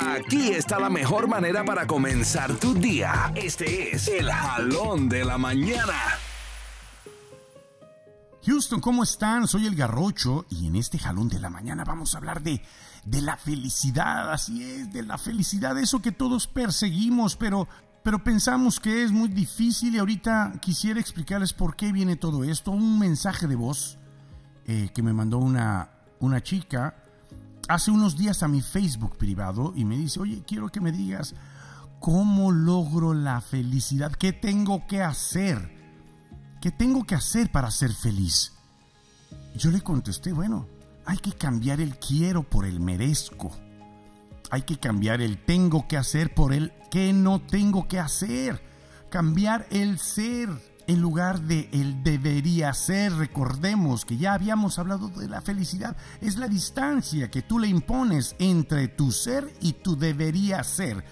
Aquí está la mejor manera para comenzar tu día. Este es el jalón de la mañana. Houston, ¿cómo están? Soy el Garrocho y en este jalón de la mañana vamos a hablar de, de la felicidad, así es, de la felicidad, eso que todos perseguimos, pero, pero pensamos que es muy difícil y ahorita quisiera explicarles por qué viene todo esto. Un mensaje de voz eh, que me mandó una, una chica hace unos días a mi Facebook privado y me dice, oye, quiero que me digas cómo logro la felicidad, qué tengo que hacer, qué tengo que hacer para ser feliz. Yo le contesté, bueno, hay que cambiar el quiero por el merezco. Hay que cambiar el tengo que hacer por el que no tengo que hacer. Cambiar el ser en lugar de el debería ser. Recordemos que ya habíamos hablado de la felicidad. Es la distancia que tú le impones entre tu ser y tu debería ser.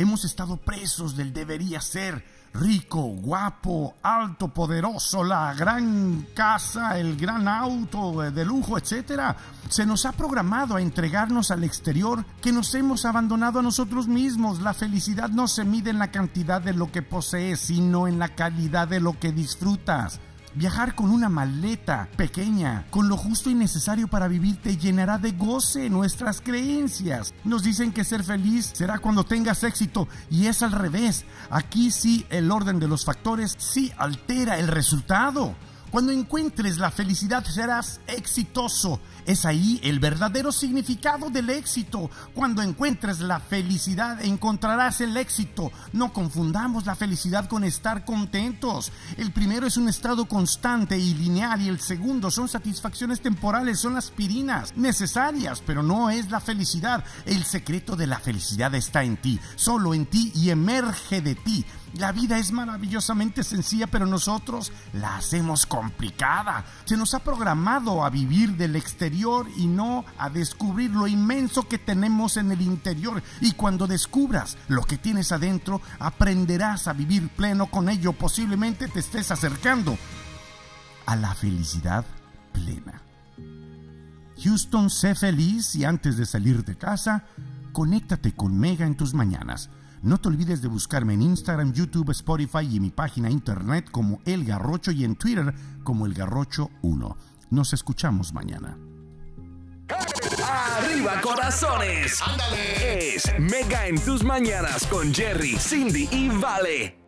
Hemos estado presos del debería ser rico, guapo, alto, poderoso, la gran casa, el gran auto de lujo, etc. Se nos ha programado a entregarnos al exterior que nos hemos abandonado a nosotros mismos. La felicidad no se mide en la cantidad de lo que posees, sino en la calidad de lo que disfrutas. Viajar con una maleta pequeña, con lo justo y necesario para vivir, te llenará de goce nuestras creencias. Nos dicen que ser feliz será cuando tengas éxito y es al revés. Aquí sí el orden de los factores sí altera el resultado. Cuando encuentres la felicidad serás exitoso. Es ahí el verdadero significado del éxito. Cuando encuentres la felicidad encontrarás el éxito. No confundamos la felicidad con estar contentos. El primero es un estado constante y lineal y el segundo son satisfacciones temporales, son aspirinas necesarias, pero no es la felicidad. El secreto de la felicidad está en ti, solo en ti y emerge de ti. La vida es maravillosamente sencilla, pero nosotros la hacemos complicada. Se nos ha programado a vivir del exterior y no a descubrir lo inmenso que tenemos en el interior. Y cuando descubras lo que tienes adentro, aprenderás a vivir pleno con ello. Posiblemente te estés acercando a la felicidad plena. Houston, sé feliz y antes de salir de casa, conéctate con Mega en tus mañanas. No te olvides de buscarme en Instagram, YouTube, Spotify y en mi página internet como El Garrocho y en Twitter como El Garrocho 1. Nos escuchamos mañana. Arriba corazones. Es Mega en tus mañanas con Jerry, Cindy y Vale.